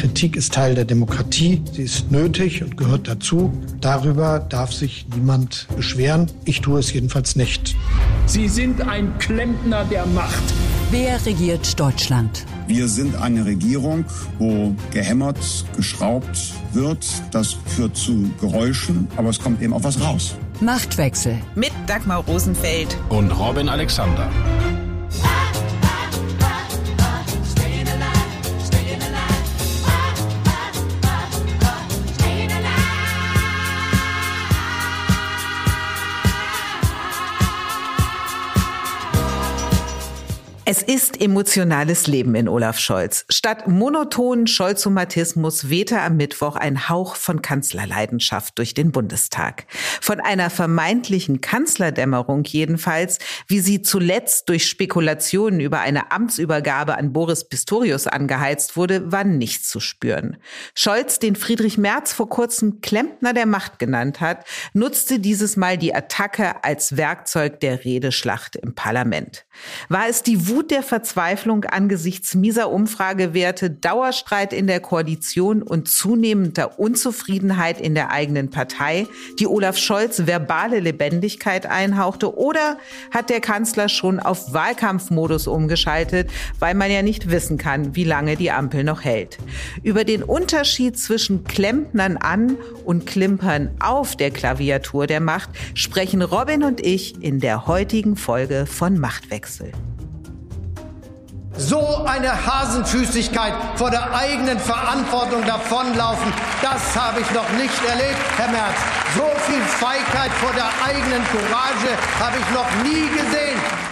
Kritik ist Teil der Demokratie, sie ist nötig und gehört dazu. Darüber darf sich niemand beschweren. Ich tue es jedenfalls nicht. Sie sind ein Klempner der Macht. Wer regiert Deutschland? Wir sind eine Regierung, wo gehämmert, geschraubt wird. Das führt zu Geräuschen, aber es kommt eben auch was raus. Machtwechsel. Mit Dagmar Rosenfeld. Und Robin Alexander. Es ist emotionales Leben in Olaf Scholz. Statt monotonen Scholzomatismus wehte am Mittwoch ein Hauch von Kanzlerleidenschaft durch den Bundestag. Von einer vermeintlichen Kanzlerdämmerung jedenfalls, wie sie zuletzt durch Spekulationen über eine Amtsübergabe an Boris Pistorius angeheizt wurde, war nichts zu spüren. Scholz, den Friedrich Merz vor kurzem Klempner der Macht genannt hat, nutzte dieses Mal die Attacke als Werkzeug der Redeschlacht im Parlament. War es die Wut Wut der Verzweiflung angesichts mieser Umfragewerte, Dauerstreit in der Koalition und zunehmender Unzufriedenheit in der eigenen Partei, die Olaf Scholz verbale Lebendigkeit einhauchte? Oder hat der Kanzler schon auf Wahlkampfmodus umgeschaltet, weil man ja nicht wissen kann, wie lange die Ampel noch hält? Über den Unterschied zwischen Klempnern an und Klimpern auf der Klaviatur der Macht sprechen Robin und ich in der heutigen Folge von Machtwechsel. So eine Hasenfüßigkeit vor der eigenen Verantwortung davonlaufen, das habe ich noch nicht erlebt, Herr Merz. So viel Feigheit vor der eigenen Courage habe ich noch nie gesehen.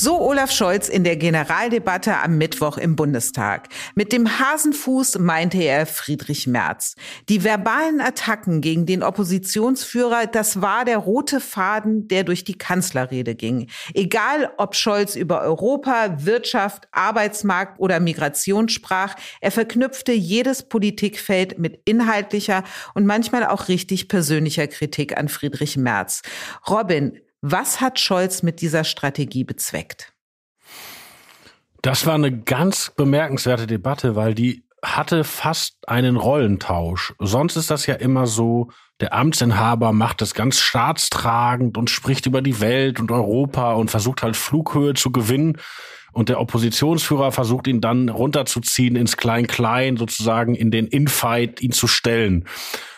So Olaf Scholz in der Generaldebatte am Mittwoch im Bundestag. Mit dem Hasenfuß meinte er Friedrich Merz. Die verbalen Attacken gegen den Oppositionsführer, das war der rote Faden, der durch die Kanzlerrede ging. Egal, ob Scholz über Europa, Wirtschaft, Arbeitsmarkt oder Migration sprach, er verknüpfte jedes Politikfeld mit inhaltlicher und manchmal auch richtig persönlicher Kritik an Friedrich Merz. Robin, was hat Scholz mit dieser Strategie bezweckt? Das war eine ganz bemerkenswerte Debatte, weil die hatte fast einen Rollentausch. Sonst ist das ja immer so, der Amtsinhaber macht es ganz staatstragend und spricht über die Welt und Europa und versucht halt Flughöhe zu gewinnen. Und der Oppositionsführer versucht ihn dann runterzuziehen ins Klein-Klein, sozusagen in den Infight, ihn zu stellen.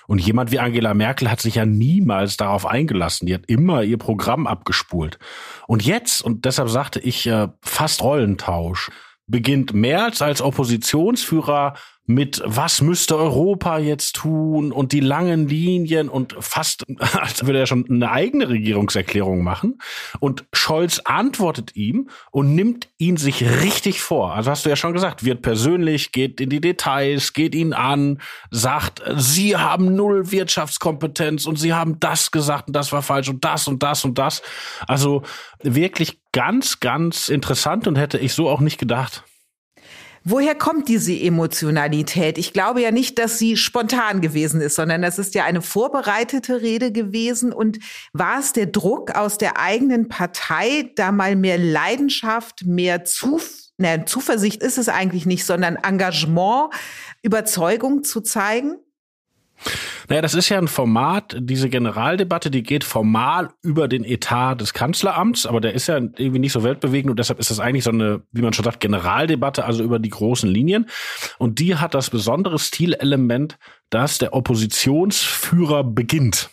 Und jemand wie Angela Merkel hat sich ja niemals darauf eingelassen. Die hat immer ihr Programm abgespult. Und jetzt, und deshalb sagte ich äh, fast Rollentausch, beginnt Merz als Oppositionsführer mit was müsste Europa jetzt tun und die langen Linien und fast, als würde er schon eine eigene Regierungserklärung machen. Und Scholz antwortet ihm und nimmt ihn sich richtig vor. Also hast du ja schon gesagt, wird persönlich, geht in die Details, geht ihn an, sagt, Sie haben null Wirtschaftskompetenz und Sie haben das gesagt und das war falsch und das und das und das. Also wirklich ganz, ganz interessant und hätte ich so auch nicht gedacht. Woher kommt diese Emotionalität? Ich glaube ja nicht, dass sie spontan gewesen ist, sondern das ist ja eine vorbereitete Rede gewesen. Und war es der Druck aus der eigenen Partei, da mal mehr Leidenschaft, mehr Zuf na, Zuversicht ist es eigentlich nicht, sondern Engagement, Überzeugung zu zeigen? Naja, das ist ja ein Format, diese Generaldebatte, die geht formal über den Etat des Kanzleramts, aber der ist ja irgendwie nicht so weltbewegend und deshalb ist das eigentlich so eine, wie man schon sagt, Generaldebatte, also über die großen Linien. Und die hat das besondere Stilelement, dass der Oppositionsführer beginnt.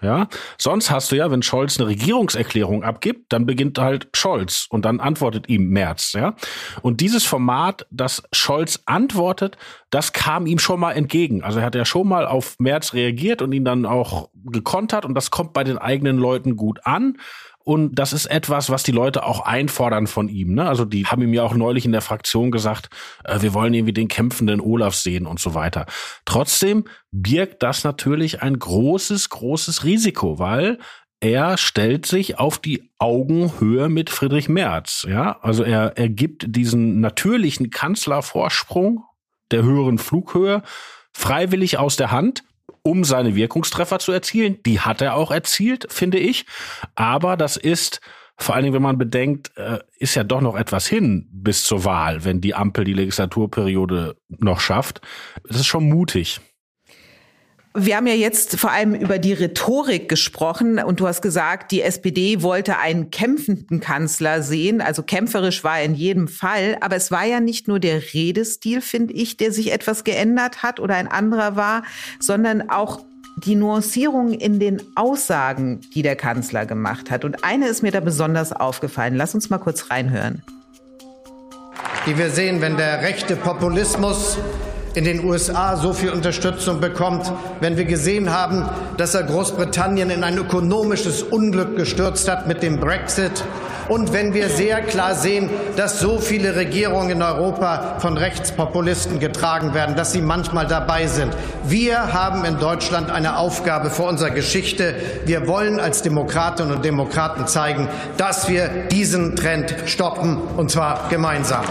Ja, sonst hast du ja, wenn Scholz eine Regierungserklärung abgibt, dann beginnt halt Scholz und dann antwortet ihm Merz, ja. Und dieses Format, dass Scholz antwortet, das kam ihm schon mal entgegen. Also er hat ja schon mal auf Merz reagiert und ihn dann auch gekontert und das kommt bei den eigenen Leuten gut an. Und das ist etwas, was die Leute auch einfordern von ihm. Ne? Also die haben ihm ja auch neulich in der Fraktion gesagt, äh, wir wollen irgendwie den kämpfenden Olaf sehen und so weiter. Trotzdem birgt das natürlich ein großes, großes Risiko, weil er stellt sich auf die Augenhöhe mit Friedrich Merz. Ja, also er, er gibt diesen natürlichen Kanzlervorsprung der höheren Flughöhe freiwillig aus der Hand um seine Wirkungstreffer zu erzielen. Die hat er auch erzielt, finde ich. Aber das ist Vor allen Dingen, wenn man bedenkt, äh, ist ja doch noch etwas hin bis zur Wahl, wenn die Ampel die Legislaturperiode noch schafft. Das ist schon mutig. Wir haben ja jetzt vor allem über die Rhetorik gesprochen und du hast gesagt, die SPD wollte einen kämpfenden Kanzler sehen. Also kämpferisch war er in jedem Fall. Aber es war ja nicht nur der Redestil, finde ich, der sich etwas geändert hat oder ein anderer war, sondern auch die Nuancierung in den Aussagen, die der Kanzler gemacht hat. Und eine ist mir da besonders aufgefallen. Lass uns mal kurz reinhören. Die wir sehen, wenn der rechte Populismus in den USA so viel Unterstützung bekommt, wenn wir gesehen haben, dass er Großbritannien in ein ökonomisches Unglück gestürzt hat mit dem Brexit und wenn wir sehr klar sehen, dass so viele Regierungen in Europa von Rechtspopulisten getragen werden, dass sie manchmal dabei sind. Wir haben in Deutschland eine Aufgabe vor unserer Geschichte. Wir wollen als Demokratinnen und Demokraten zeigen, dass wir diesen Trend stoppen, und zwar gemeinsam.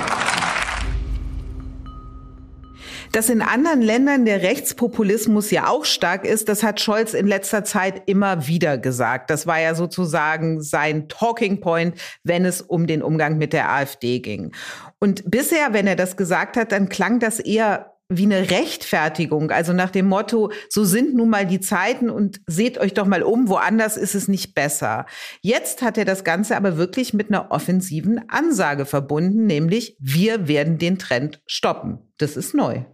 Dass in anderen Ländern der Rechtspopulismus ja auch stark ist, das hat Scholz in letzter Zeit immer wieder gesagt. Das war ja sozusagen sein Talking Point, wenn es um den Umgang mit der AfD ging. Und bisher, wenn er das gesagt hat, dann klang das eher wie eine Rechtfertigung, also nach dem Motto, so sind nun mal die Zeiten und seht euch doch mal um, woanders ist es nicht besser. Jetzt hat er das Ganze aber wirklich mit einer offensiven Ansage verbunden, nämlich wir werden den Trend stoppen. Das ist neu.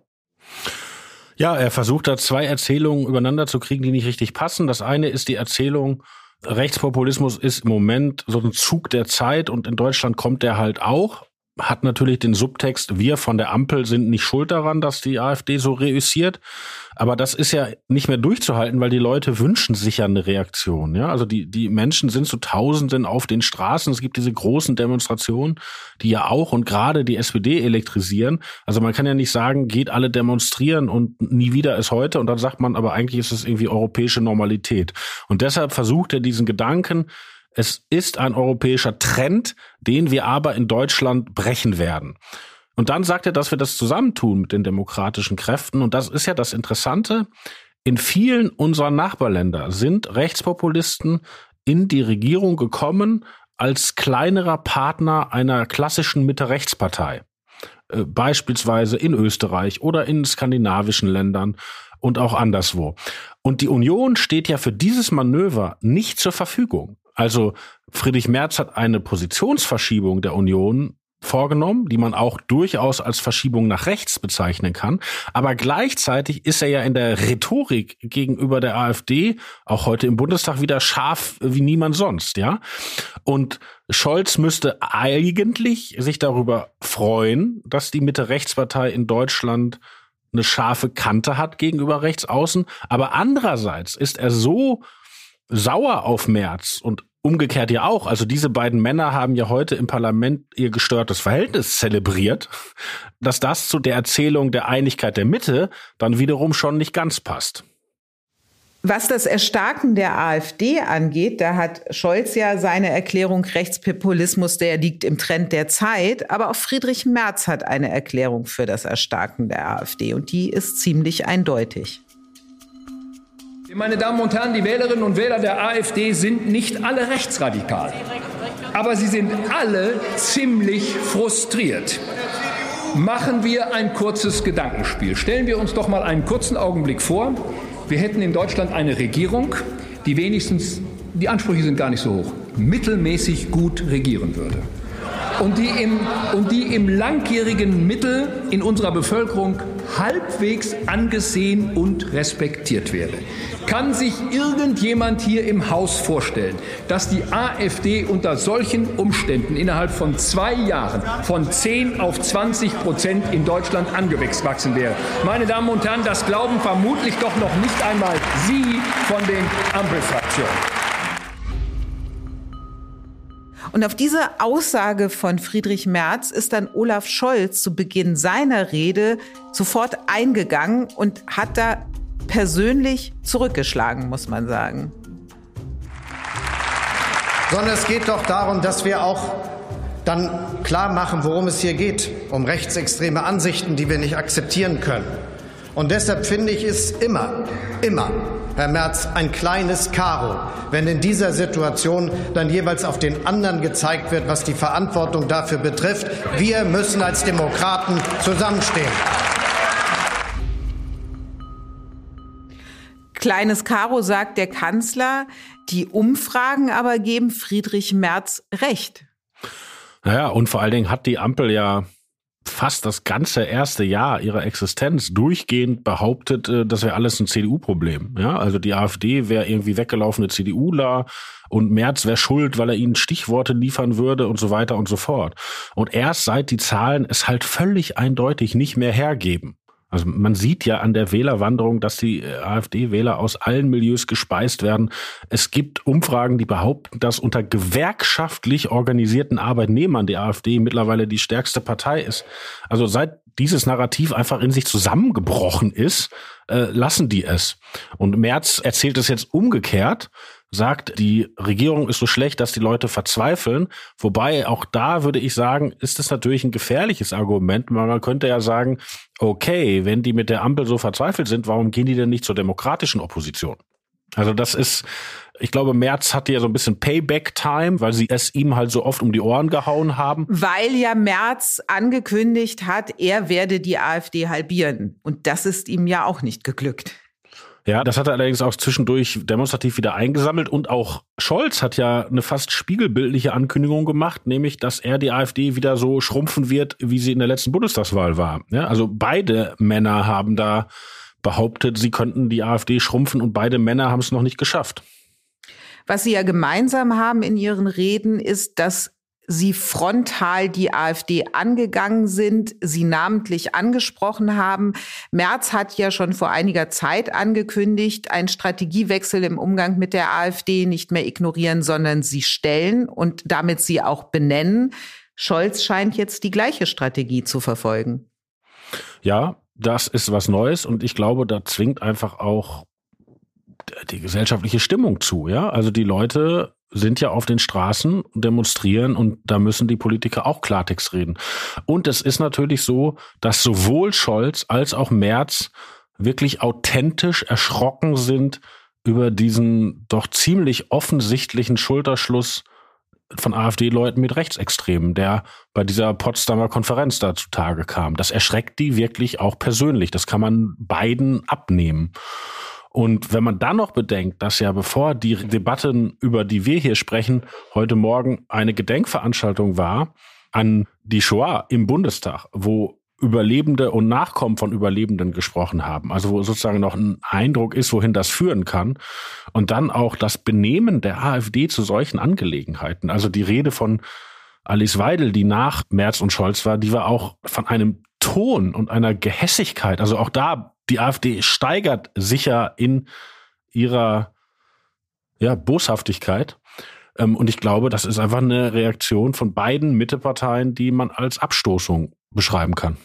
Ja, er versucht da zwei Erzählungen übereinander zu kriegen, die nicht richtig passen. Das eine ist die Erzählung, Rechtspopulismus ist im Moment so ein Zug der Zeit und in Deutschland kommt der halt auch hat natürlich den Subtext, wir von der Ampel sind nicht schuld daran, dass die AfD so reüssiert. Aber das ist ja nicht mehr durchzuhalten, weil die Leute wünschen sich ja eine Reaktion. Ja, also die, die Menschen sind zu Tausenden auf den Straßen. Es gibt diese großen Demonstrationen, die ja auch und gerade die SPD elektrisieren. Also man kann ja nicht sagen, geht alle demonstrieren und nie wieder ist heute. Und dann sagt man, aber eigentlich ist es irgendwie europäische Normalität. Und deshalb versucht er diesen Gedanken, es ist ein europäischer Trend, den wir aber in Deutschland brechen werden. Und dann sagt er, dass wir das zusammentun mit den demokratischen Kräften. Und das ist ja das Interessante. In vielen unserer Nachbarländer sind Rechtspopulisten in die Regierung gekommen als kleinerer Partner einer klassischen Mitte-Rechtspartei. Äh, beispielsweise in Österreich oder in skandinavischen Ländern und auch anderswo. Und die Union steht ja für dieses Manöver nicht zur Verfügung. Also Friedrich Merz hat eine Positionsverschiebung der Union vorgenommen, die man auch durchaus als Verschiebung nach rechts bezeichnen kann. Aber gleichzeitig ist er ja in der Rhetorik gegenüber der AfD auch heute im Bundestag wieder scharf wie niemand sonst, ja. Und Scholz müsste eigentlich sich darüber freuen, dass die Mitte-Rechtspartei in Deutschland eine scharfe Kante hat gegenüber Rechtsaußen. Aber andererseits ist er so sauer auf Merz und umgekehrt ja auch. Also diese beiden Männer haben ja heute im Parlament ihr gestörtes Verhältnis zelebriert, dass das zu der Erzählung der Einigkeit der Mitte dann wiederum schon nicht ganz passt. Was das Erstarken der AfD angeht, da hat Scholz ja seine Erklärung Rechtspopulismus, der liegt im Trend der Zeit. Aber auch Friedrich Merz hat eine Erklärung für das Erstarken der AfD und die ist ziemlich eindeutig. Meine Damen und Herren, die Wählerinnen und Wähler der AfD sind nicht alle rechtsradikal, aber sie sind alle ziemlich frustriert. Machen wir ein kurzes Gedankenspiel. Stellen wir uns doch mal einen kurzen Augenblick vor. Wir hätten in Deutschland eine Regierung, die wenigstens, die Ansprüche sind gar nicht so hoch, mittelmäßig gut regieren würde und die im, und die im langjährigen Mittel in unserer Bevölkerung halbwegs angesehen und respektiert wäre. Kann sich irgendjemand hier im Haus vorstellen, dass die AfD unter solchen Umständen innerhalb von zwei Jahren von 10 auf 20 Prozent in Deutschland angewachsen wäre? Meine Damen und Herren, das glauben vermutlich doch noch nicht einmal Sie von den Ampelfraktionen. Und auf diese Aussage von Friedrich Merz ist dann Olaf Scholz zu Beginn seiner Rede sofort eingegangen und hat da persönlich zurückgeschlagen, muss man sagen. Sondern es geht doch darum, dass wir auch dann klar machen, worum es hier geht. Um rechtsextreme Ansichten, die wir nicht akzeptieren können. Und deshalb finde ich es immer, immer, Herr Merz, ein kleines Karo, wenn in dieser Situation dann jeweils auf den anderen gezeigt wird, was die Verantwortung dafür betrifft. Wir müssen als Demokraten zusammenstehen. Kleines Karo sagt der Kanzler, die Umfragen aber geben Friedrich Merz recht. Naja, und vor allen Dingen hat die Ampel ja fast das ganze erste Jahr ihrer Existenz durchgehend behauptet, äh, das wäre alles ein CDU-Problem. Ja, also die AfD wäre irgendwie weggelaufene CDUler und Merz wäre schuld, weil er ihnen Stichworte liefern würde und so weiter und so fort. Und erst seit die Zahlen es halt völlig eindeutig nicht mehr hergeben, also man sieht ja an der Wählerwanderung, dass die äh, AfD-Wähler aus allen Milieus gespeist werden. Es gibt Umfragen, die behaupten, dass unter gewerkschaftlich organisierten Arbeitnehmern die AfD mittlerweile die stärkste Partei ist. Also seit dieses Narrativ einfach in sich zusammengebrochen ist, äh, lassen die es. Und Merz erzählt es jetzt umgekehrt sagt, die Regierung ist so schlecht, dass die Leute verzweifeln. Wobei auch da würde ich sagen, ist es natürlich ein gefährliches Argument, weil man könnte ja sagen, okay, wenn die mit der Ampel so verzweifelt sind, warum gehen die denn nicht zur demokratischen Opposition? Also das ist, ich glaube, Merz hatte ja so ein bisschen Payback-Time, weil sie es ihm halt so oft um die Ohren gehauen haben. Weil ja Merz angekündigt hat, er werde die AfD halbieren. Und das ist ihm ja auch nicht geglückt. Ja, das hat er allerdings auch zwischendurch demonstrativ wieder eingesammelt und auch Scholz hat ja eine fast spiegelbildliche Ankündigung gemacht, nämlich, dass er die AfD wieder so schrumpfen wird, wie sie in der letzten Bundestagswahl war. Ja, also beide Männer haben da behauptet, sie könnten die AfD schrumpfen und beide Männer haben es noch nicht geschafft. Was sie ja gemeinsam haben in ihren Reden, ist, dass Sie frontal die AfD angegangen sind, sie namentlich angesprochen haben. Merz hat ja schon vor einiger Zeit angekündigt, einen Strategiewechsel im Umgang mit der AfD nicht mehr ignorieren, sondern sie stellen und damit sie auch benennen. Scholz scheint jetzt die gleiche Strategie zu verfolgen. Ja, das ist was Neues und ich glaube, da zwingt einfach auch die gesellschaftliche Stimmung zu, ja? Also die Leute sind ja auf den Straßen, demonstrieren und da müssen die Politiker auch Klartext reden. Und es ist natürlich so, dass sowohl Scholz als auch Merz wirklich authentisch erschrocken sind über diesen doch ziemlich offensichtlichen Schulterschluss von AfD-Leuten mit Rechtsextremen, der bei dieser Potsdamer Konferenz da zutage kam. Das erschreckt die wirklich auch persönlich. Das kann man beiden abnehmen. Und wenn man dann noch bedenkt, dass ja bevor die Debatten, über die wir hier sprechen, heute Morgen eine Gedenkveranstaltung war an die Shoah im Bundestag, wo Überlebende und Nachkommen von Überlebenden gesprochen haben. Also wo sozusagen noch ein Eindruck ist, wohin das führen kann. Und dann auch das Benehmen der AfD zu solchen Angelegenheiten. Also die Rede von Alice Weidel, die nach Merz und Scholz war, die war auch von einem Ton und einer Gehässigkeit. Also auch da die AfD steigert sicher in ihrer ja, Boshaftigkeit. Ähm, und ich glaube, das ist einfach eine Reaktion von beiden Mitteparteien, die man als Abstoßung beschreiben kann.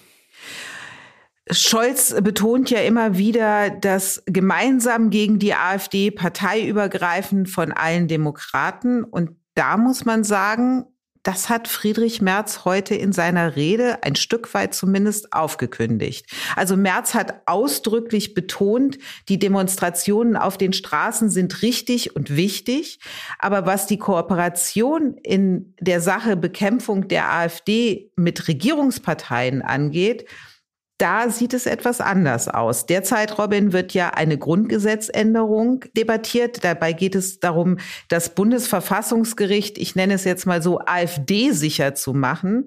Scholz betont ja immer wieder, dass gemeinsam gegen die AfD parteiübergreifend von allen Demokraten. Und da muss man sagen, das hat Friedrich Merz heute in seiner Rede ein Stück weit zumindest aufgekündigt. Also Merz hat ausdrücklich betont, die Demonstrationen auf den Straßen sind richtig und wichtig. Aber was die Kooperation in der Sache Bekämpfung der AfD mit Regierungsparteien angeht, da sieht es etwas anders aus. Derzeit, Robin, wird ja eine Grundgesetzänderung debattiert. Dabei geht es darum, das Bundesverfassungsgericht, ich nenne es jetzt mal so, AfD-sicher zu machen.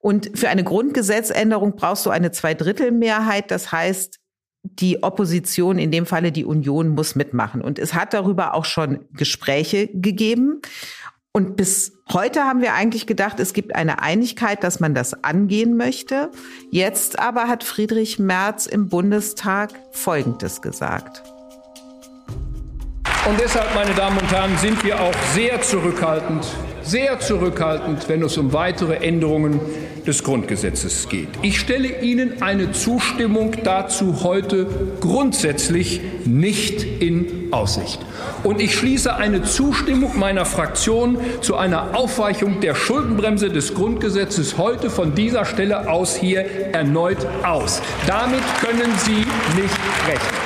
Und für eine Grundgesetzänderung brauchst du eine Zweidrittelmehrheit. Das heißt, die Opposition, in dem Falle die Union, muss mitmachen. Und es hat darüber auch schon Gespräche gegeben. Und bis heute haben wir eigentlich gedacht, es gibt eine Einigkeit, dass man das angehen möchte. Jetzt aber hat Friedrich Merz im Bundestag Folgendes gesagt. Und deshalb, meine Damen und Herren, sind wir auch sehr zurückhaltend, sehr zurückhaltend, wenn es um weitere Änderungen des Grundgesetzes geht. Ich stelle Ihnen eine Zustimmung dazu heute grundsätzlich nicht in Aussicht. Und ich schließe eine Zustimmung meiner Fraktion zu einer Aufweichung der Schuldenbremse des Grundgesetzes heute von dieser Stelle aus hier erneut aus. Damit können Sie nicht rechnen.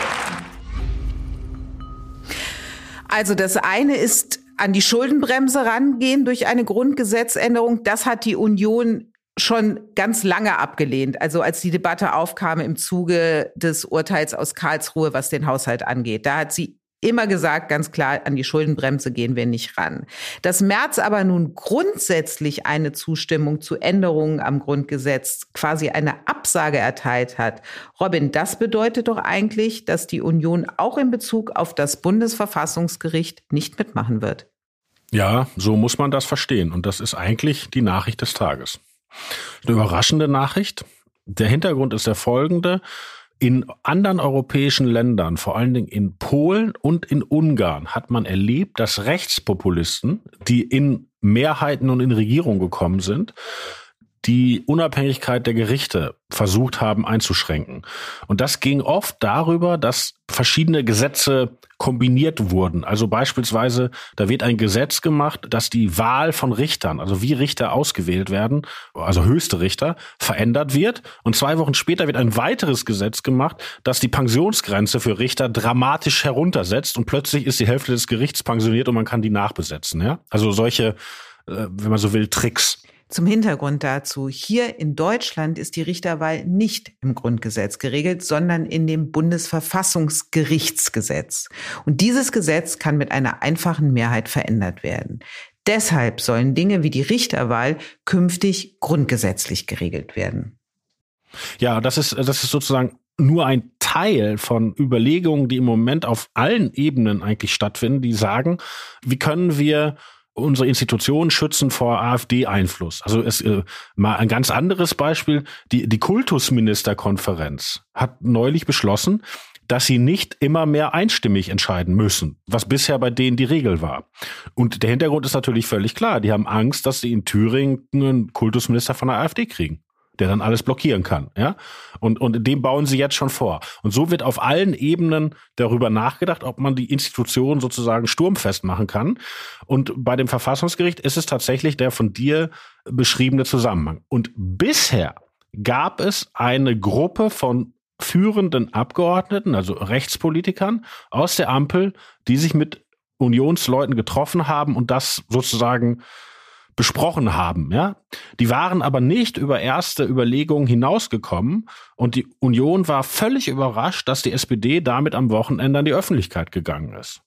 Also das eine ist an die Schuldenbremse rangehen durch eine Grundgesetzänderung. Das hat die Union schon ganz lange abgelehnt. Also als die Debatte aufkam im Zuge des Urteils aus Karlsruhe, was den Haushalt angeht. Da hat sie immer gesagt, ganz klar, an die Schuldenbremse gehen wir nicht ran. Dass Merz aber nun grundsätzlich eine Zustimmung zu Änderungen am Grundgesetz, quasi eine Absage erteilt hat. Robin, das bedeutet doch eigentlich, dass die Union auch in Bezug auf das Bundesverfassungsgericht nicht mitmachen wird. Ja, so muss man das verstehen. Und das ist eigentlich die Nachricht des Tages. Eine überraschende Nachricht. Der Hintergrund ist der folgende. In anderen europäischen Ländern, vor allen Dingen in Polen und in Ungarn, hat man erlebt, dass Rechtspopulisten, die in Mehrheiten und in Regierung gekommen sind, die Unabhängigkeit der Gerichte versucht haben einzuschränken. Und das ging oft darüber, dass verschiedene Gesetze kombiniert wurden. Also beispielsweise, da wird ein Gesetz gemacht, dass die Wahl von Richtern, also wie Richter ausgewählt werden, also höchste Richter, verändert wird. Und zwei Wochen später wird ein weiteres Gesetz gemacht, das die Pensionsgrenze für Richter dramatisch heruntersetzt. Und plötzlich ist die Hälfte des Gerichts pensioniert und man kann die nachbesetzen. Ja? Also solche, äh, wenn man so will, Tricks. Zum Hintergrund dazu. Hier in Deutschland ist die Richterwahl nicht im Grundgesetz geregelt, sondern in dem Bundesverfassungsgerichtsgesetz. Und dieses Gesetz kann mit einer einfachen Mehrheit verändert werden. Deshalb sollen Dinge wie die Richterwahl künftig grundgesetzlich geregelt werden. Ja, das ist, das ist sozusagen nur ein Teil von Überlegungen, die im Moment auf allen Ebenen eigentlich stattfinden, die sagen, wie können wir unsere Institutionen schützen vor AfD-Einfluss. Also es äh, mal ein ganz anderes Beispiel: die die Kultusministerkonferenz hat neulich beschlossen, dass sie nicht immer mehr einstimmig entscheiden müssen, was bisher bei denen die Regel war. Und der Hintergrund ist natürlich völlig klar. Die haben Angst, dass sie in Thüringen einen Kultusminister von der AfD kriegen der dann alles blockieren kann, ja. Und, und dem bauen sie jetzt schon vor. Und so wird auf allen Ebenen darüber nachgedacht, ob man die Institution sozusagen sturmfest machen kann. Und bei dem Verfassungsgericht ist es tatsächlich der von dir beschriebene Zusammenhang. Und bisher gab es eine Gruppe von führenden Abgeordneten, also Rechtspolitikern aus der Ampel, die sich mit Unionsleuten getroffen haben und das sozusagen besprochen haben, ja. Die waren aber nicht über erste Überlegungen hinausgekommen und die Union war völlig überrascht, dass die SPD damit am Wochenende an die Öffentlichkeit gegangen ist.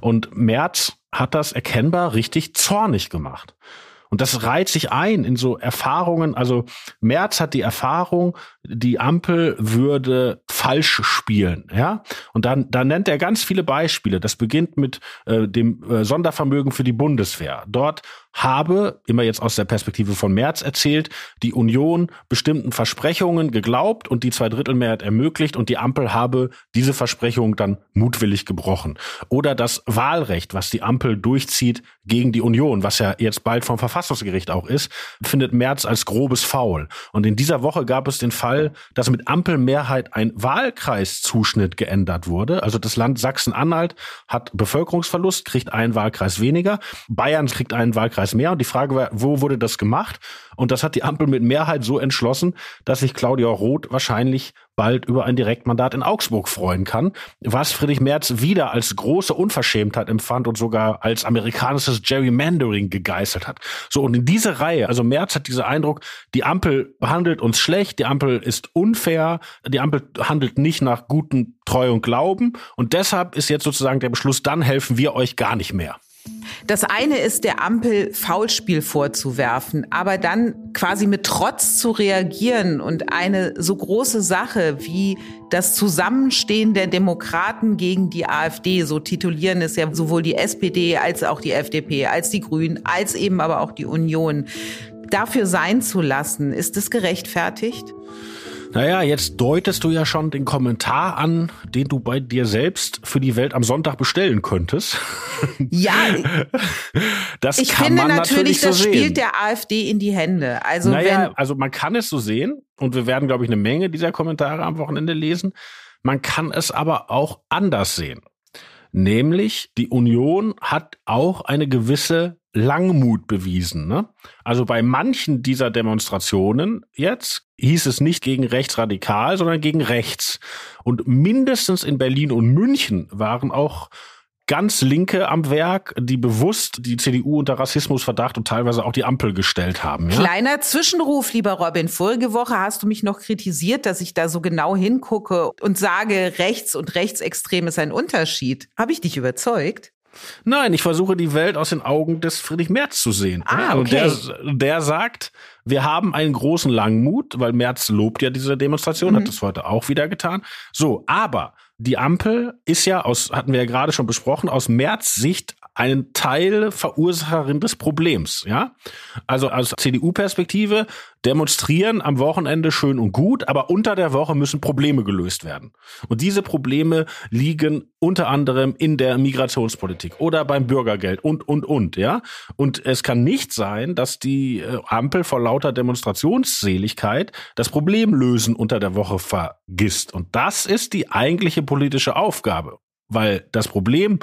Und Merz hat das erkennbar richtig zornig gemacht. Und das reiht sich ein in so Erfahrungen. Also Merz hat die Erfahrung, die Ampel würde falsch spielen, ja. Und dann, dann nennt er ganz viele Beispiele. Das beginnt mit äh, dem äh, Sondervermögen für die Bundeswehr. Dort habe, immer jetzt aus der Perspektive von Merz erzählt, die Union bestimmten Versprechungen geglaubt und die Zweidrittelmehrheit ermöglicht und die Ampel habe diese Versprechungen dann mutwillig gebrochen. Oder das Wahlrecht, was die Ampel durchzieht gegen die Union, was ja jetzt bald vom Verfassungsgericht auch ist, findet Merz als grobes Faul. Und in dieser Woche gab es den Fall, dass mit Ampelmehrheit ein Wahlkreiszuschnitt geändert wurde. Also das Land Sachsen-Anhalt hat Bevölkerungsverlust, kriegt einen Wahlkreis weniger. Bayern kriegt einen Wahlkreis Wahlkreis mehr. Und die Frage war, wo wurde das gemacht? Und das hat die Ampel mit Mehrheit so entschlossen, dass sich Claudia Roth wahrscheinlich bald über ein Direktmandat in Augsburg freuen kann, was Friedrich Merz wieder als große Unverschämtheit empfand und sogar als amerikanisches Gerrymandering gegeißelt hat. So, und in diese Reihe, also Merz hat diesen Eindruck, die Ampel behandelt uns schlecht, die Ampel ist unfair, die Ampel handelt nicht nach gutem Treu und Glauben und deshalb ist jetzt sozusagen der Beschluss, dann helfen wir euch gar nicht mehr. Das eine ist der Ampel Faulspiel vorzuwerfen, aber dann quasi mit Trotz zu reagieren und eine so große Sache wie das Zusammenstehen der Demokraten gegen die AfD, so titulieren es ja sowohl die SPD als auch die FDP, als die Grünen, als eben aber auch die Union, dafür sein zu lassen, ist es gerechtfertigt? Naja, jetzt deutest du ja schon den Kommentar an, den du bei dir selbst für die Welt am Sonntag bestellen könntest. Ja, das ich kann finde man natürlich, so das sehen. spielt der AfD in die Hände. Also naja, wenn also man kann es so sehen und wir werden, glaube ich, eine Menge dieser Kommentare am Wochenende lesen. Man kann es aber auch anders sehen. Nämlich, die Union hat auch eine gewisse Langmut bewiesen. Ne? Also bei manchen dieser Demonstrationen jetzt hieß es nicht gegen rechtsradikal, sondern gegen rechts. Und mindestens in Berlin und München waren auch ganz Linke am Werk, die bewusst die CDU unter Rassismusverdacht und teilweise auch die Ampel gestellt haben. Ja? Kleiner Zwischenruf, lieber Robin. Vorige Woche hast du mich noch kritisiert, dass ich da so genau hingucke und sage, rechts und rechtsextrem ist ein Unterschied. Habe ich dich überzeugt? Nein, ich versuche die Welt aus den Augen des Friedrich Merz zu sehen. Ah, Und okay. der, der sagt, wir haben einen großen Langmut, weil Merz lobt ja diese Demonstration, Mhm. hat das heute auch wieder getan. So, aber die Ampel ist ja aus, hatten wir ja gerade schon besprochen, aus Merz Sicht ein Teil Verursacherin des Problems, ja? Also aus CDU-Perspektive demonstrieren am Wochenende schön und gut, aber unter der Woche müssen Probleme gelöst werden. Und diese Probleme liegen unter anderem in der Migrationspolitik oder beim Bürgergeld und, und, und, ja? Und es kann nicht sein, dass die äh, Ampel vor lauter Demonstrationsseligkeit das Problem lösen unter der Woche vergisst. Und das ist die eigentliche politische Aufgabe. Weil das Problem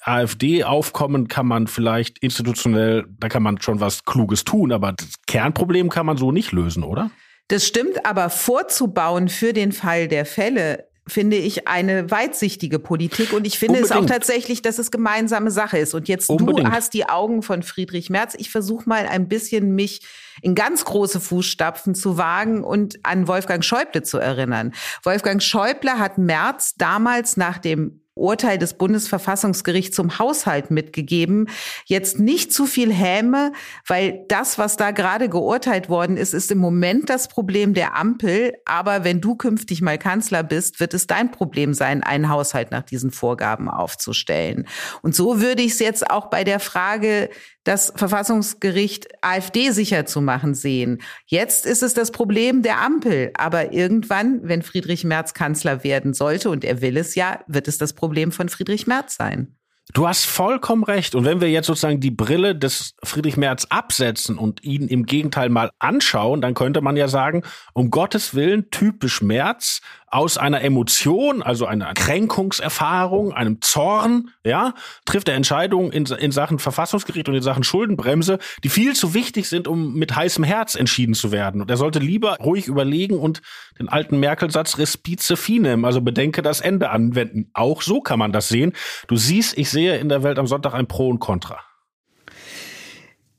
AfD-Aufkommen kann man vielleicht institutionell, da kann man schon was Kluges tun, aber das Kernproblem kann man so nicht lösen, oder? Das stimmt, aber vorzubauen für den Fall der Fälle finde ich eine weitsichtige Politik und ich finde es auch Unbedingt. tatsächlich, dass es gemeinsame Sache ist. Und jetzt Unbedingt. du hast die Augen von Friedrich Merz. Ich versuche mal ein bisschen mich in ganz große Fußstapfen zu wagen und an Wolfgang Schäuble zu erinnern. Wolfgang Schäuble hat Merz damals nach dem Urteil des Bundesverfassungsgerichts zum Haushalt mitgegeben. Jetzt nicht zu viel Häme, weil das, was da gerade geurteilt worden ist, ist im Moment das Problem der Ampel. Aber wenn du künftig mal Kanzler bist, wird es dein Problem sein, einen Haushalt nach diesen Vorgaben aufzustellen. Und so würde ich es jetzt auch bei der Frage, das Verfassungsgericht AfD sicher zu machen sehen. Jetzt ist es das Problem der Ampel. Aber irgendwann, wenn Friedrich Merz Kanzler werden sollte, und er will es ja, wird es das Problem von Friedrich Merz sein. Du hast vollkommen recht. Und wenn wir jetzt sozusagen die Brille des Friedrich Merz absetzen und ihn im Gegenteil mal anschauen, dann könnte man ja sagen, um Gottes Willen, typisch Merz, aus einer Emotion, also einer Kränkungserfahrung, einem Zorn, ja, trifft er Entscheidungen in, in Sachen Verfassungsgericht und in Sachen Schuldenbremse, die viel zu wichtig sind, um mit heißem Herz entschieden zu werden. Und er sollte lieber ruhig überlegen und den alten Merkel-Satz respice finem, also bedenke das Ende anwenden. Auch so kann man das sehen. Du siehst, ich sehe in der Welt am Sonntag ein Pro und Contra.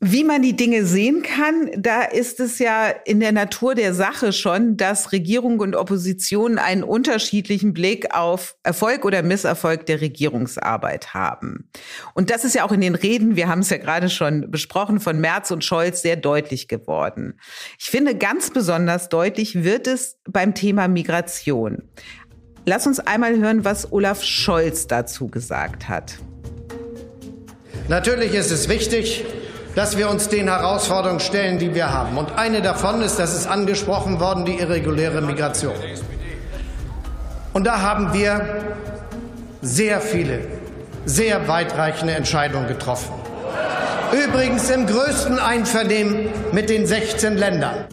Wie man die Dinge sehen kann, da ist es ja in der Natur der Sache schon, dass Regierung und Opposition einen unterschiedlichen Blick auf Erfolg oder Misserfolg der Regierungsarbeit haben. Und das ist ja auch in den Reden, wir haben es ja gerade schon besprochen, von Merz und Scholz sehr deutlich geworden. Ich finde, ganz besonders deutlich wird es beim Thema Migration. Lass uns einmal hören, was Olaf Scholz dazu gesagt hat. Natürlich ist es wichtig, dass wir uns den Herausforderungen stellen, die wir haben. Und eine davon ist, das ist angesprochen worden, die irreguläre Migration. Und da haben wir sehr viele, sehr weitreichende Entscheidungen getroffen. Übrigens im größten Einvernehmen mit den 16 Ländern.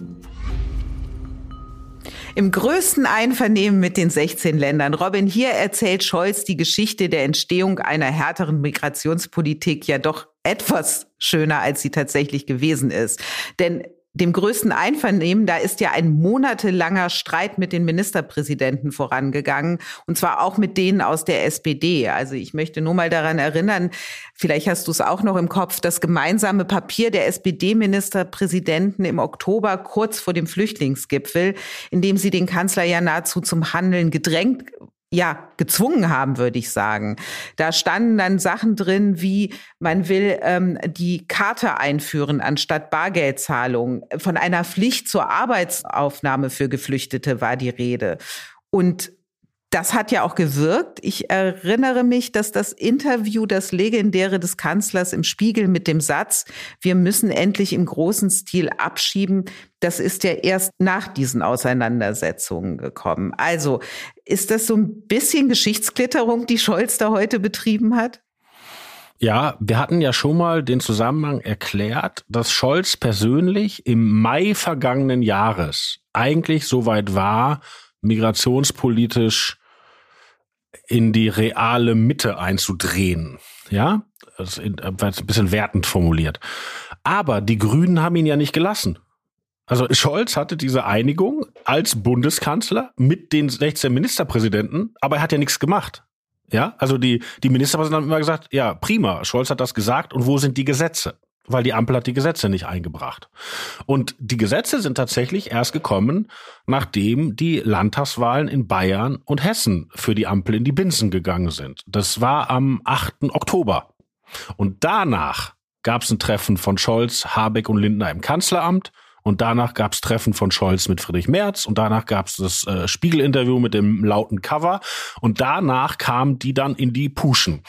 Im größten Einvernehmen mit den 16 Ländern. Robin, hier erzählt Scholz die Geschichte der Entstehung einer härteren Migrationspolitik ja doch etwas schöner, als sie tatsächlich gewesen ist. Denn dem größten Einvernehmen, da ist ja ein monatelanger Streit mit den Ministerpräsidenten vorangegangen, und zwar auch mit denen aus der SPD. Also ich möchte nur mal daran erinnern, vielleicht hast du es auch noch im Kopf, das gemeinsame Papier der SPD-Ministerpräsidenten im Oktober kurz vor dem Flüchtlingsgipfel, in dem sie den Kanzler ja nahezu zum Handeln gedrängt ja, gezwungen haben, würde ich sagen. Da standen dann Sachen drin, wie man will ähm, die Karte einführen anstatt Bargeldzahlung. Von einer Pflicht zur Arbeitsaufnahme für Geflüchtete war die Rede. Und Das hat ja auch gewirkt. Ich erinnere mich, dass das Interview, das legendäre des Kanzlers im Spiegel mit dem Satz, wir müssen endlich im großen Stil abschieben, das ist ja erst nach diesen Auseinandersetzungen gekommen. Also ist das so ein bisschen Geschichtsklitterung, die Scholz da heute betrieben hat? Ja, wir hatten ja schon mal den Zusammenhang erklärt, dass Scholz persönlich im Mai vergangenen Jahres eigentlich so weit war, migrationspolitisch in die reale Mitte einzudrehen. Ja, das ist ein bisschen wertend formuliert. Aber die Grünen haben ihn ja nicht gelassen. Also Scholz hatte diese Einigung als Bundeskanzler mit den 16 Ministerpräsidenten, aber er hat ja nichts gemacht. Ja, also die, die Ministerpräsidenten haben immer gesagt, ja, prima, Scholz hat das gesagt und wo sind die Gesetze? Weil die Ampel hat die Gesetze nicht eingebracht. Und die Gesetze sind tatsächlich erst gekommen, nachdem die Landtagswahlen in Bayern und Hessen für die Ampel in die Binsen gegangen sind. Das war am 8. Oktober. Und danach gab es ein Treffen von Scholz, Habeck und Lindner im Kanzleramt. Und danach gab es Treffen von Scholz mit Friedrich Merz und danach gab es das äh, Spiegel-Interview mit dem lauten Cover und danach kamen die dann in die Puschen.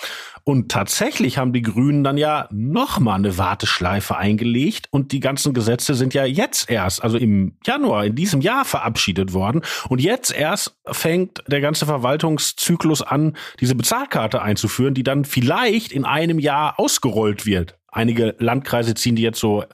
Und tatsächlich haben die Grünen dann ja nochmal eine Warteschleife eingelegt und die ganzen Gesetze sind ja jetzt erst, also im Januar in diesem Jahr verabschiedet worden. Und jetzt erst fängt der ganze Verwaltungszyklus an, diese Bezahlkarte einzuführen, die dann vielleicht in einem Jahr ausgerollt wird. Einige Landkreise ziehen die jetzt so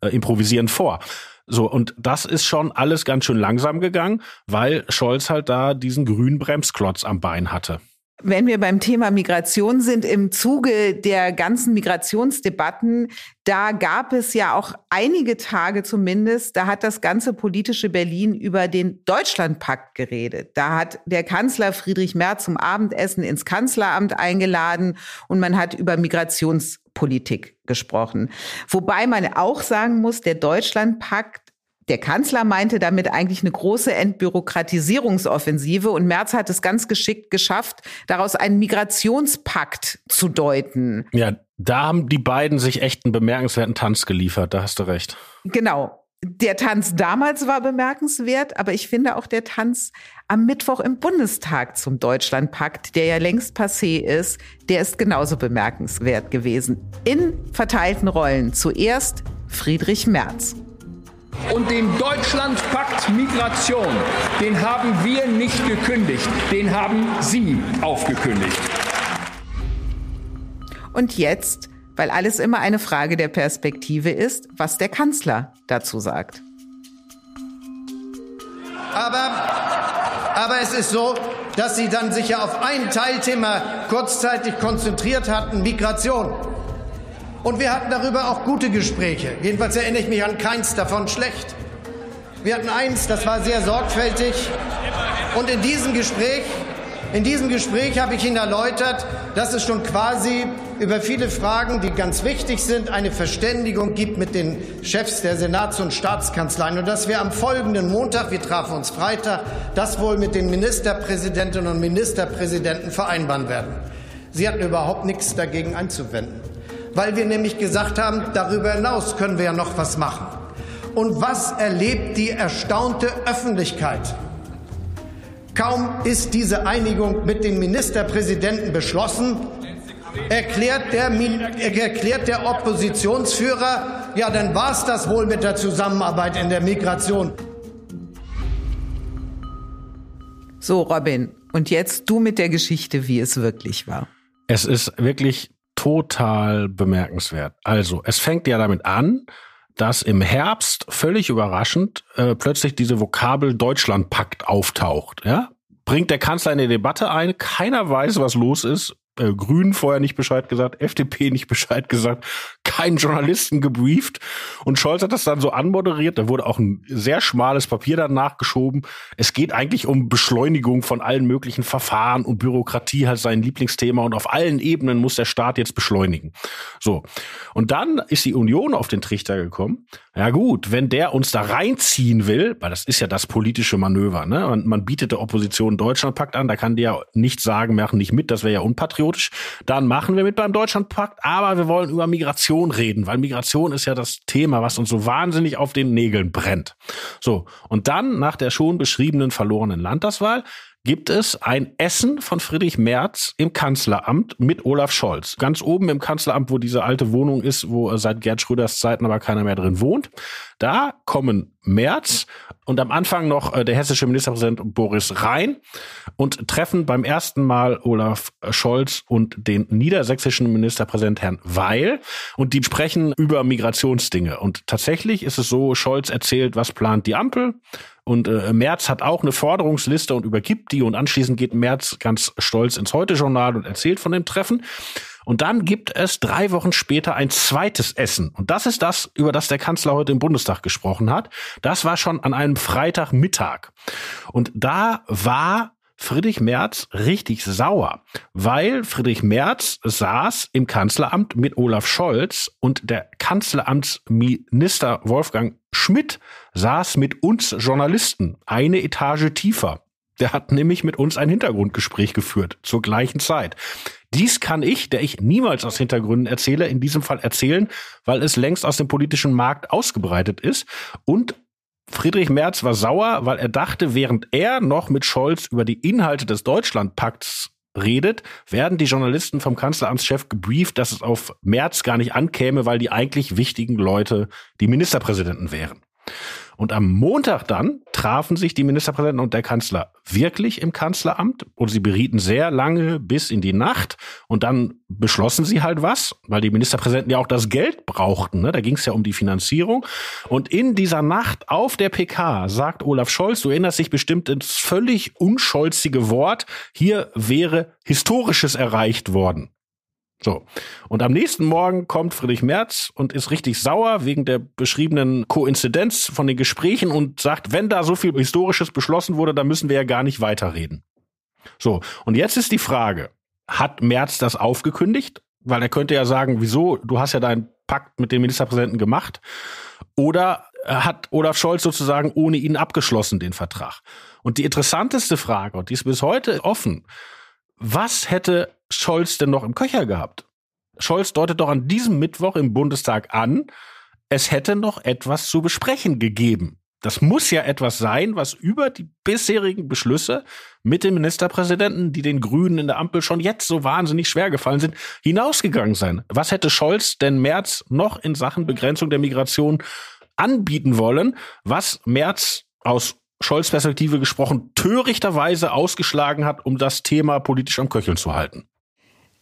äh, improvisieren vor. So, und das ist schon alles ganz schön langsam gegangen, weil Scholz halt da diesen grünen Bremsklotz am Bein hatte. Wenn wir beim Thema Migration sind, im Zuge der ganzen Migrationsdebatten, da gab es ja auch einige Tage zumindest, da hat das ganze politische Berlin über den Deutschlandpakt geredet. Da hat der Kanzler Friedrich Merz zum Abendessen ins Kanzleramt eingeladen und man hat über Migrationspolitik gesprochen. Wobei man auch sagen muss, der Deutschlandpakt der Kanzler meinte damit eigentlich eine große Entbürokratisierungsoffensive und Merz hat es ganz geschickt geschafft, daraus einen Migrationspakt zu deuten. Ja, da haben die beiden sich echt einen bemerkenswerten Tanz geliefert, da hast du recht. Genau. Der Tanz damals war bemerkenswert, aber ich finde auch der Tanz am Mittwoch im Bundestag zum Deutschlandpakt, der ja längst passé ist, der ist genauso bemerkenswert gewesen. In verteilten Rollen. Zuerst Friedrich Merz. Und den Deutschlandpakt Migration, den haben wir nicht gekündigt, den haben Sie aufgekündigt. Und jetzt, weil alles immer eine Frage der Perspektive ist, was der Kanzler dazu sagt. Aber, aber es ist so, dass Sie dann sich ja auf ein Teilthema kurzzeitig konzentriert hatten, Migration. Und wir hatten darüber auch gute Gespräche. Jedenfalls erinnere ich mich an keins davon schlecht. Wir hatten eins, das war sehr sorgfältig. Und in diesem Gespräch, in diesem Gespräch habe ich Ihnen erläutert, dass es schon quasi über viele Fragen, die ganz wichtig sind, eine Verständigung gibt mit den Chefs der Senats- und Staatskanzleien und dass wir am folgenden Montag, wir trafen uns Freitag, das wohl mit den Ministerpräsidentinnen und Ministerpräsidenten vereinbaren werden. Sie hatten überhaupt nichts dagegen einzuwenden weil wir nämlich gesagt haben, darüber hinaus können wir ja noch was machen. Und was erlebt die erstaunte Öffentlichkeit? Kaum ist diese Einigung mit den Ministerpräsidenten beschlossen, erklärt der, erklärt der Oppositionsführer, ja, dann war es das wohl mit der Zusammenarbeit in der Migration. So, Robin, und jetzt du mit der Geschichte, wie es wirklich war. Es ist wirklich total bemerkenswert. Also, es fängt ja damit an, dass im Herbst völlig überraschend äh, plötzlich diese Vokabel Deutschlandpakt auftaucht. Ja? Bringt der Kanzler in die Debatte ein, keiner weiß, was los ist äh, Grünen vorher nicht Bescheid gesagt, FDP nicht Bescheid gesagt, keinen Journalisten gebrieft. Und Scholz hat das dann so anmoderiert. Da wurde auch ein sehr schmales Papier dann nachgeschoben. Es geht eigentlich um Beschleunigung von allen möglichen Verfahren und Bürokratie halt sein Lieblingsthema. Und auf allen Ebenen muss der Staat jetzt beschleunigen. So. Und dann ist die Union auf den Trichter gekommen. Ja gut, wenn der uns da reinziehen will, weil das ist ja das politische Manöver, ne? Und man bietet der Opposition Deutschlandpakt an, da kann die ja nicht sagen, wir machen nicht mit, das wäre ja unpatriotisch. Dann machen wir mit beim Deutschlandpakt, aber wir wollen über Migration reden, weil Migration ist ja das Thema, was uns so wahnsinnig auf den Nägeln brennt. So, und dann nach der schon beschriebenen verlorenen Landtagswahl gibt es ein Essen von Friedrich Merz im Kanzleramt mit Olaf Scholz. Ganz oben im Kanzleramt, wo diese alte Wohnung ist, wo seit Gerd Schröders Zeiten aber keiner mehr drin wohnt. Da kommen Merz und am Anfang noch äh, der hessische Ministerpräsident Boris Rhein und treffen beim ersten Mal Olaf Scholz und den niedersächsischen Ministerpräsident Herrn Weil und die sprechen über Migrationsdinge. Und tatsächlich ist es so, Scholz erzählt, was plant die Ampel und äh, Merz hat auch eine Forderungsliste und übergibt die und anschließend geht Merz ganz stolz ins Heute-Journal und erzählt von dem Treffen. Und dann gibt es drei Wochen später ein zweites Essen. Und das ist das, über das der Kanzler heute im Bundestag gesprochen hat. Das war schon an einem Freitagmittag. Und da war Friedrich Merz richtig sauer, weil Friedrich Merz saß im Kanzleramt mit Olaf Scholz und der Kanzleramtsminister Wolfgang Schmidt saß mit uns Journalisten eine Etage tiefer. Der hat nämlich mit uns ein Hintergrundgespräch geführt zur gleichen Zeit. Dies kann ich, der ich niemals aus Hintergründen erzähle, in diesem Fall erzählen, weil es längst aus dem politischen Markt ausgebreitet ist. Und Friedrich Merz war sauer, weil er dachte, während er noch mit Scholz über die Inhalte des Deutschlandpakts redet, werden die Journalisten vom Kanzleramtschef gebrieft, dass es auf Merz gar nicht ankäme, weil die eigentlich wichtigen Leute die Ministerpräsidenten wären. Und am Montag dann trafen sich die Ministerpräsidenten und der Kanzler wirklich im Kanzleramt und sie berieten sehr lange bis in die Nacht und dann beschlossen sie halt was, weil die Ministerpräsidenten ja auch das Geld brauchten. Ne? Da ging es ja um die Finanzierung. Und in dieser Nacht auf der PK sagt Olaf Scholz, du erinnerst dich bestimmt ins völlig unscholzige Wort, hier wäre Historisches erreicht worden. So. Und am nächsten Morgen kommt Friedrich Merz und ist richtig sauer wegen der beschriebenen Koinzidenz von den Gesprächen und sagt, wenn da so viel Historisches beschlossen wurde, dann müssen wir ja gar nicht weiterreden. So. Und jetzt ist die Frage, hat Merz das aufgekündigt? Weil er könnte ja sagen, wieso? Du hast ja deinen Pakt mit dem Ministerpräsidenten gemacht. Oder hat Olaf Scholz sozusagen ohne ihn abgeschlossen, den Vertrag? Und die interessanteste Frage, und die ist bis heute offen, was hätte Scholz denn noch im Köcher gehabt? Scholz deutet doch an diesem Mittwoch im Bundestag an, es hätte noch etwas zu besprechen gegeben. Das muss ja etwas sein, was über die bisherigen Beschlüsse mit dem Ministerpräsidenten, die den Grünen in der Ampel schon jetzt so wahnsinnig schwer gefallen sind, hinausgegangen sein. Was hätte Scholz denn März noch in Sachen Begrenzung der Migration anbieten wollen, was März aus Scholz Perspektive gesprochen, törichterweise ausgeschlagen hat, um das Thema politisch am Köcheln zu halten.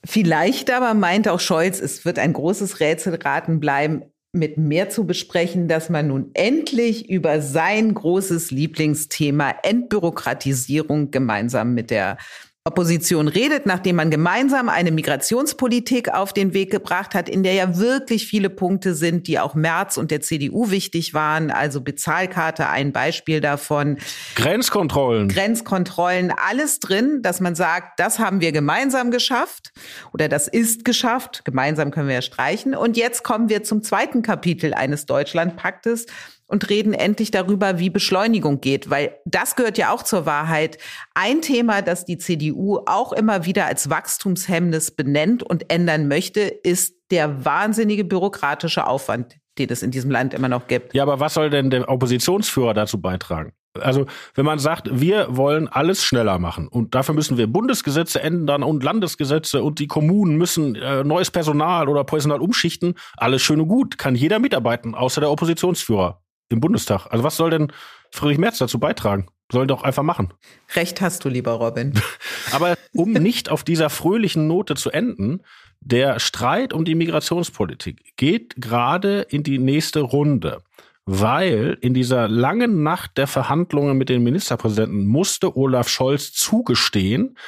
Vielleicht aber meint auch Scholz, es wird ein großes Rätselraten bleiben, mit mehr zu besprechen, dass man nun endlich über sein großes Lieblingsthema Entbürokratisierung gemeinsam mit der Opposition redet, nachdem man gemeinsam eine Migrationspolitik auf den Weg gebracht hat, in der ja wirklich viele Punkte sind, die auch Merz und der CDU wichtig waren. Also Bezahlkarte, ein Beispiel davon. Grenzkontrollen. Grenzkontrollen, alles drin, dass man sagt, das haben wir gemeinsam geschafft oder das ist geschafft. Gemeinsam können wir ja streichen. Und jetzt kommen wir zum zweiten Kapitel eines Deutschlandpaktes und reden endlich darüber, wie Beschleunigung geht, weil das gehört ja auch zur Wahrheit. Ein Thema, das die CDU auch immer wieder als Wachstumshemmnis benennt und ändern möchte, ist der wahnsinnige bürokratische Aufwand, den es in diesem Land immer noch gibt. Ja, aber was soll denn der Oppositionsführer dazu beitragen? Also, wenn man sagt, wir wollen alles schneller machen und dafür müssen wir Bundesgesetze ändern und Landesgesetze und die Kommunen müssen äh, neues Personal oder Personal umschichten, alles schön und gut, kann jeder mitarbeiten, außer der Oppositionsführer im Bundestag. Also was soll denn Friedrich Merz dazu beitragen? Sollen doch einfach machen. Recht hast du, lieber Robin. Aber um nicht auf dieser fröhlichen Note zu enden, der Streit um die Migrationspolitik geht gerade in die nächste Runde, weil in dieser langen Nacht der Verhandlungen mit den Ministerpräsidenten musste Olaf Scholz zugestehen,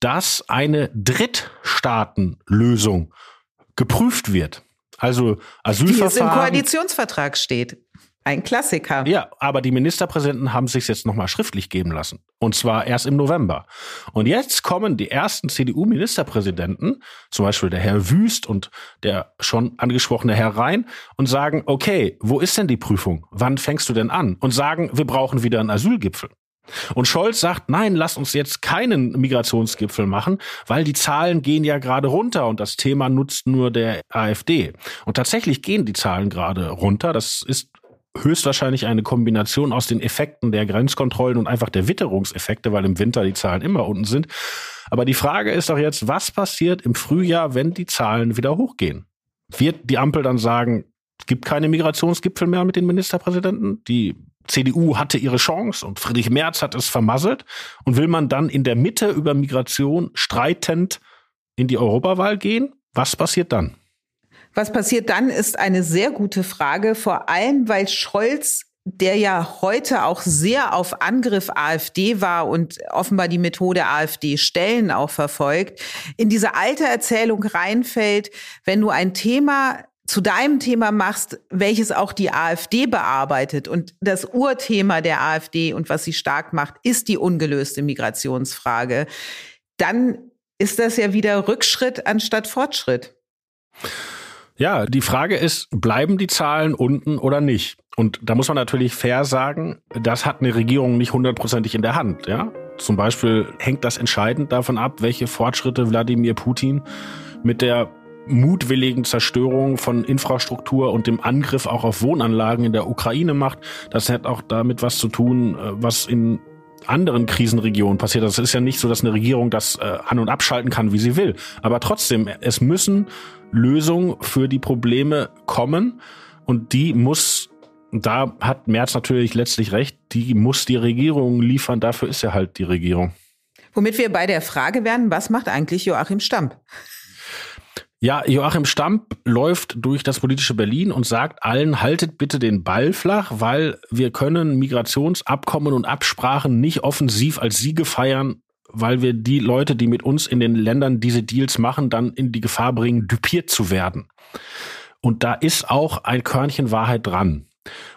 dass eine Drittstaatenlösung geprüft wird. Also Asylverfahren. Die es im Koalitionsvertrag steht. Ein Klassiker. Ja, aber die Ministerpräsidenten haben sich jetzt nochmal schriftlich geben lassen. Und zwar erst im November. Und jetzt kommen die ersten CDU-Ministerpräsidenten, zum Beispiel der Herr Wüst und der schon angesprochene Herr Rhein, und sagen, okay, wo ist denn die Prüfung? Wann fängst du denn an? Und sagen, wir brauchen wieder einen Asylgipfel. Und Scholz sagt, nein, lass uns jetzt keinen Migrationsgipfel machen, weil die Zahlen gehen ja gerade runter und das Thema nutzt nur der AfD. Und tatsächlich gehen die Zahlen gerade runter. Das ist höchstwahrscheinlich eine Kombination aus den Effekten der Grenzkontrollen und einfach der Witterungseffekte, weil im Winter die Zahlen immer unten sind. Aber die Frage ist doch jetzt, was passiert im Frühjahr, wenn die Zahlen wieder hochgehen? Wird die Ampel dann sagen, es gibt keine Migrationsgipfel mehr mit den Ministerpräsidenten? Die CDU hatte ihre Chance und Friedrich Merz hat es vermasselt. Und will man dann in der Mitte über Migration streitend in die Europawahl gehen? Was passiert dann? Was passiert dann, ist eine sehr gute Frage, vor allem weil Scholz der ja heute auch sehr auf Angriff AfD war und offenbar die Methode AfD Stellen auch verfolgt, in diese alte Erzählung reinfällt, wenn du ein Thema zu deinem Thema machst, welches auch die AfD bearbeitet. Und das Urthema der AfD und was sie stark macht, ist die ungelöste Migrationsfrage. Dann ist das ja wieder Rückschritt anstatt Fortschritt. Ja, die Frage ist, bleiben die Zahlen unten oder nicht? Und da muss man natürlich fair sagen, das hat eine Regierung nicht hundertprozentig in der Hand, ja? Zum Beispiel hängt das entscheidend davon ab, welche Fortschritte Wladimir Putin mit der mutwilligen Zerstörung von Infrastruktur und dem Angriff auch auf Wohnanlagen in der Ukraine macht. Das hat auch damit was zu tun, äh, was in anderen Krisenregionen passiert. Das ist ja nicht so, dass eine Regierung das äh, an- und abschalten kann, wie sie will. Aber trotzdem, es müssen Lösungen für die Probleme kommen und die muss, da hat Merz natürlich letztlich recht, die muss die Regierung liefern. Dafür ist ja halt die Regierung. Womit wir bei der Frage werden, was macht eigentlich Joachim Stamp? Ja, Joachim Stamp läuft durch das politische Berlin und sagt allen, haltet bitte den Ball flach, weil wir können Migrationsabkommen und Absprachen nicht offensiv als Siege feiern, weil wir die Leute, die mit uns in den Ländern diese Deals machen, dann in die Gefahr bringen, dupiert zu werden. Und da ist auch ein Körnchen Wahrheit dran.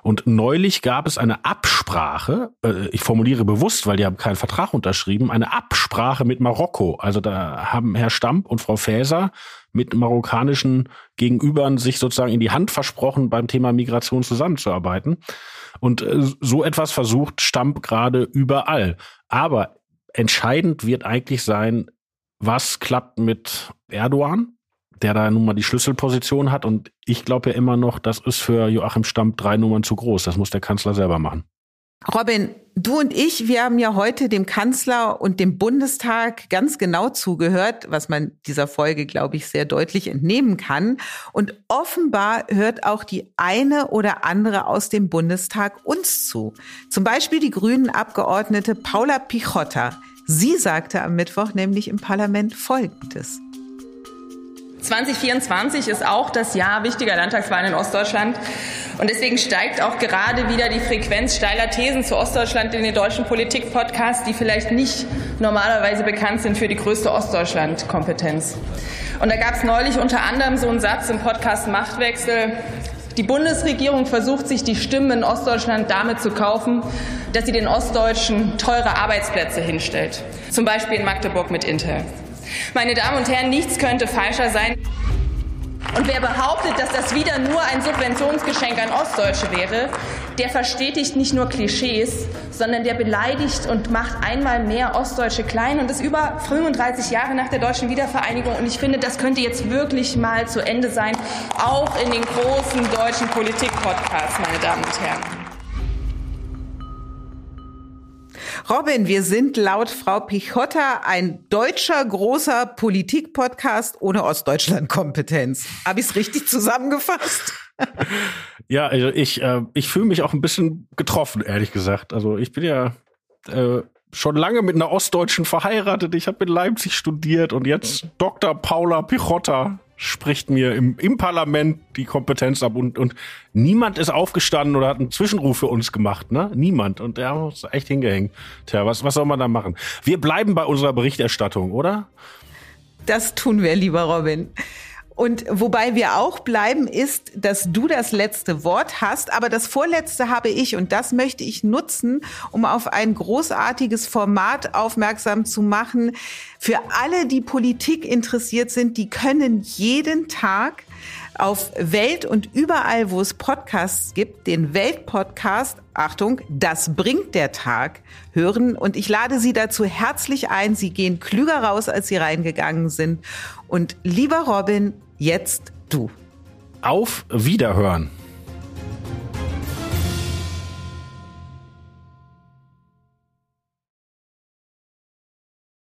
Und neulich gab es eine Absprache, äh, ich formuliere bewusst, weil die haben keinen Vertrag unterschrieben, eine Absprache mit Marokko. Also da haben Herr Stamp und Frau Faeser mit marokkanischen Gegenübern sich sozusagen in die Hand versprochen, beim Thema Migration zusammenzuarbeiten. Und äh, so etwas versucht Stamp gerade überall. Aber entscheidend wird eigentlich sein, was klappt mit Erdogan, der da nun mal die Schlüsselposition hat. Und ich glaube ja immer noch, das ist für Joachim Stamp drei Nummern zu groß. Das muss der Kanzler selber machen. Robin, du und ich, wir haben ja heute dem Kanzler und dem Bundestag ganz genau zugehört, was man dieser Folge, glaube ich, sehr deutlich entnehmen kann. Und offenbar hört auch die eine oder andere aus dem Bundestag uns zu. Zum Beispiel die grünen Abgeordnete Paula Pichotta. Sie sagte am Mittwoch nämlich im Parlament Folgendes. 2024 ist auch das Jahr wichtiger Landtagswahlen in Ostdeutschland. Und deswegen steigt auch gerade wieder die Frequenz steiler Thesen zu Ostdeutschland in den deutschen Politik-Podcasts, die vielleicht nicht normalerweise bekannt sind für die größte Ostdeutschland-Kompetenz. Und da gab es neulich unter anderem so einen Satz im Podcast Machtwechsel. Die Bundesregierung versucht sich die Stimmen in Ostdeutschland damit zu kaufen, dass sie den Ostdeutschen teure Arbeitsplätze hinstellt. Zum Beispiel in Magdeburg mit Intel. Meine Damen und Herren, nichts könnte falscher sein. Und wer behauptet, dass das wieder nur ein Subventionsgeschenk an Ostdeutsche wäre, der verstetigt nicht nur Klischees, sondern der beleidigt und macht einmal mehr Ostdeutsche klein und ist über 35 Jahre nach der deutschen Wiedervereinigung. Und ich finde, das könnte jetzt wirklich mal zu Ende sein, auch in den großen deutschen Politik-Podcasts, meine Damen und Herren. Robin, wir sind laut Frau Pichotta ein deutscher großer Politik-Podcast ohne Ostdeutschland-Kompetenz. Habe ich es richtig zusammengefasst? ja, also ich, äh, ich fühle mich auch ein bisschen getroffen, ehrlich gesagt. Also ich bin ja äh, schon lange mit einer Ostdeutschen verheiratet. Ich habe in Leipzig studiert und jetzt Dr. Paula Pichotta spricht mir im, im Parlament die Kompetenz ab und, und niemand ist aufgestanden oder hat einen Zwischenruf für uns gemacht, ne? Niemand. Und der hat uns echt hingehängt. Tja, was, was soll man da machen? Wir bleiben bei unserer Berichterstattung, oder? Das tun wir, lieber Robin. Und wobei wir auch bleiben, ist, dass du das letzte Wort hast, aber das vorletzte habe ich und das möchte ich nutzen, um auf ein großartiges Format aufmerksam zu machen. Für alle, die Politik interessiert sind, die können jeden Tag auf Welt und überall, wo es Podcasts gibt, den Weltpodcast, Achtung, das bringt der Tag, hören. Und ich lade Sie dazu herzlich ein. Sie gehen klüger raus, als Sie reingegangen sind. Und lieber Robin, jetzt du. Auf Wiederhören.